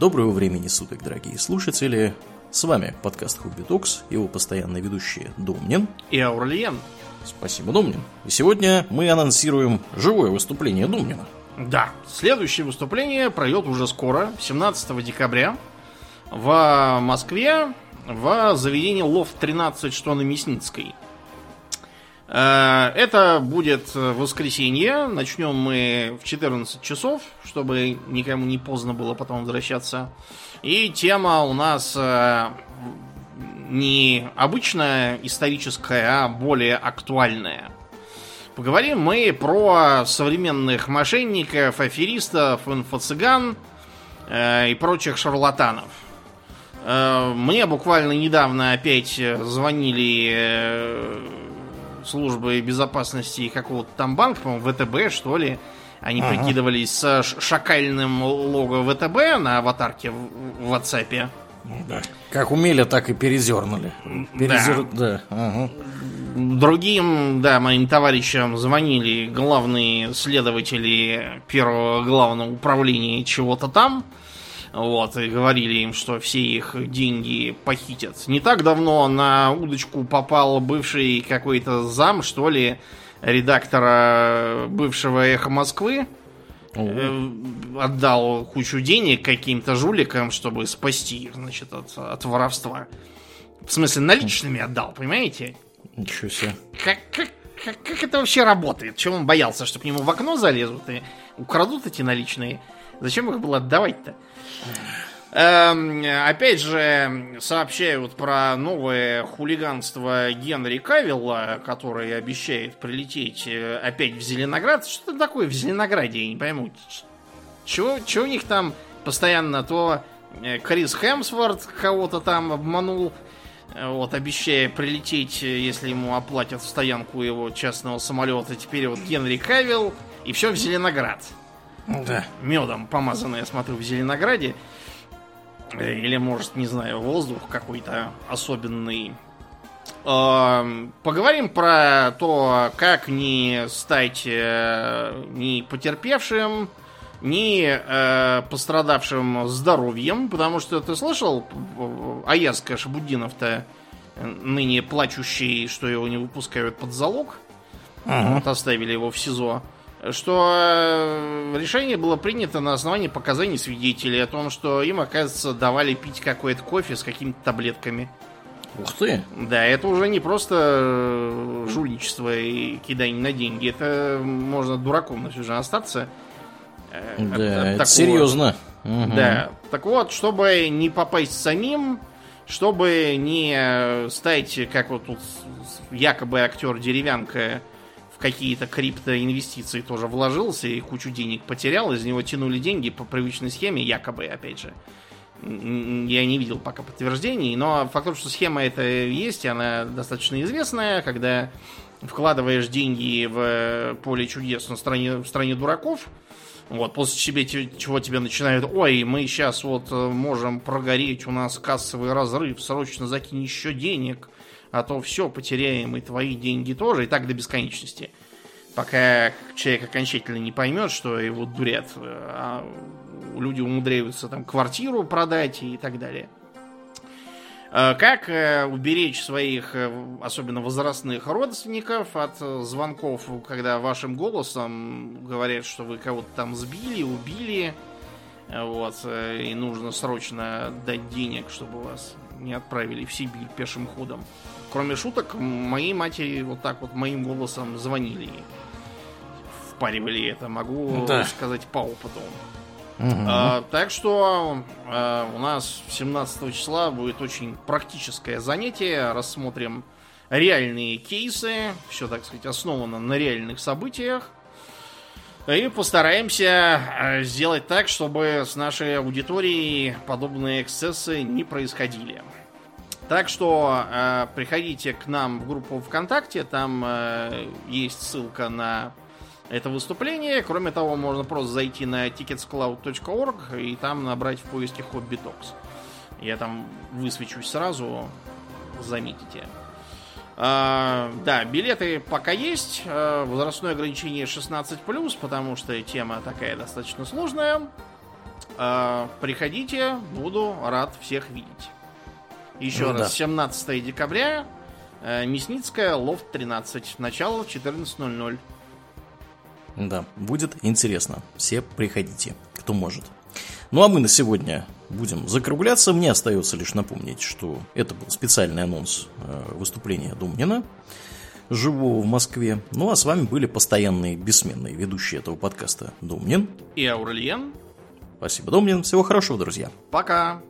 Доброго времени суток, дорогие слушатели. С вами подкаст Хобби Токс, его постоянные ведущие Домнин и Аурлиен. Спасибо, Домнин. И сегодня мы анонсируем живое выступление Домнина. Да, следующее выступление пройдет уже скоро, 17 декабря, в Москве, в заведении Лофт 13, что на Мясницкой. Э, это будет воскресенье. Начнем мы в 14 часов, чтобы никому не поздно было потом возвращаться. И тема у нас э, не обычная историческая, а более актуальная. Поговорим мы про современных мошенников, аферистов, инфо-цыган э, и прочих шарлатанов. Мне буквально недавно опять звонили службы безопасности какого-то там банка, по-моему, ВТБ, что ли. Они ага. прикидывались с шакальным лого ВТБ на аватарке в, в WhatsApp. Ну да. Как умели, так и перезернули. Перезер... Да. да. Ага. Другим, да, моим товарищам звонили главные следователи первого главного управления чего-то там. Вот, и говорили им, что все их деньги похитят. Не так давно на удочку попал бывший какой-то зам, что ли, редактора бывшего «Эхо Москвы». Э, отдал кучу денег каким-то жуликам, чтобы спасти их, значит, от, от воровства. В смысле, наличными отдал, понимаете? Ничего себе. Как, как, как, как это вообще работает? Чего он боялся, что к нему в окно залезут и украдут эти наличные? Зачем их было отдавать-то? Эм, опять же, сообщают про новое хулиганство Генри Кавилла, который обещает прилететь э, опять в Зеленоград. Что такое в Зеленограде, я не пойму. Чего, чего у них там постоянно то э, Крис Хемсворт кого-то там обманул, э, вот, обещая прилететь, если ему оплатят стоянку его частного самолета. Теперь вот Генри Кавилл, и все в Зеленоград. Да. Медом помазанное, я смотрю, в Зеленограде. Или, может, не знаю, воздух какой-то особенный. Поговорим про то, как не стать э, ни потерпевшим, ни э, пострадавшим здоровьем, потому что ты слышал, Аяска Шабудинов-то ныне плачущий, что его не выпускают под залог. Ага. Вот оставили его в СИЗО что э, решение было принято на основании показаний свидетелей о том, что им, оказывается, давали пить какой-то кофе с какими-то таблетками. Ух ты! Да, это уже не просто э, жульничество и кидание на деньги. Это можно дураком на всю жизнь остаться. Э, да, от, от это такого... серьезно. Да. Так вот, чтобы не попасть самим, чтобы не стать, как вот тут якобы актер Деревянка какие-то криптоинвестиции тоже вложился и кучу денег потерял, из него тянули деньги по привычной схеме, якобы, опять же. Я не видел пока подтверждений, но факт, что схема эта есть, она достаточно известная, когда вкладываешь деньги в поле чудес на стране, в стране дураков, вот, после себе, чего тебе начинают, ой, мы сейчас вот э, можем прогореть, у нас кассовый разрыв, срочно закинь еще денег, а то все, потеряем и твои деньги тоже, и так до бесконечности. Пока человек окончательно не поймет, что его дурят, а люди умудряются там квартиру продать и так далее. А как э, уберечь своих, э, особенно возрастных родственников от звонков, когда вашим голосом говорят, что вы кого-то там сбили, убили, вот, э, и нужно срочно дать денег, чтобы вас не отправили в Сибирь пешим ходом. Кроме шуток, моей матери вот так вот моим голосом звонили. Впаривали это, могу да. сказать по опыту. Угу. А, так что а, у нас 17 числа будет очень практическое занятие. Рассмотрим реальные кейсы. Все, так сказать, основано на реальных событиях. И постараемся а, сделать так, чтобы с нашей аудиторией подобные эксцессы не происходили. Так что э, приходите к нам в группу ВКонтакте, там э, есть ссылка на это выступление. Кроме того, можно просто зайти на ticketscloud.org и там набрать в поиске Hobby Talks. Я там высвечусь сразу, заметите. А, да, билеты пока есть. А, возрастное ограничение 16+, потому что тема такая достаточно сложная. Э, приходите, буду рад всех видеть. Еще Ну раз, да. 17 декабря, э, Мясницкая, лофт 13, начало в 14.00. Да, будет интересно. Все приходите, кто может. Ну а мы на сегодня будем закругляться. Мне остается лишь напомнить, что это был специальный анонс э, выступления Думнина, живого в Москве. Ну а с вами были постоянные бессменные ведущие этого подкаста Думнин. И Аурельен. Спасибо, Думнин. Всего хорошего, друзья. Пока.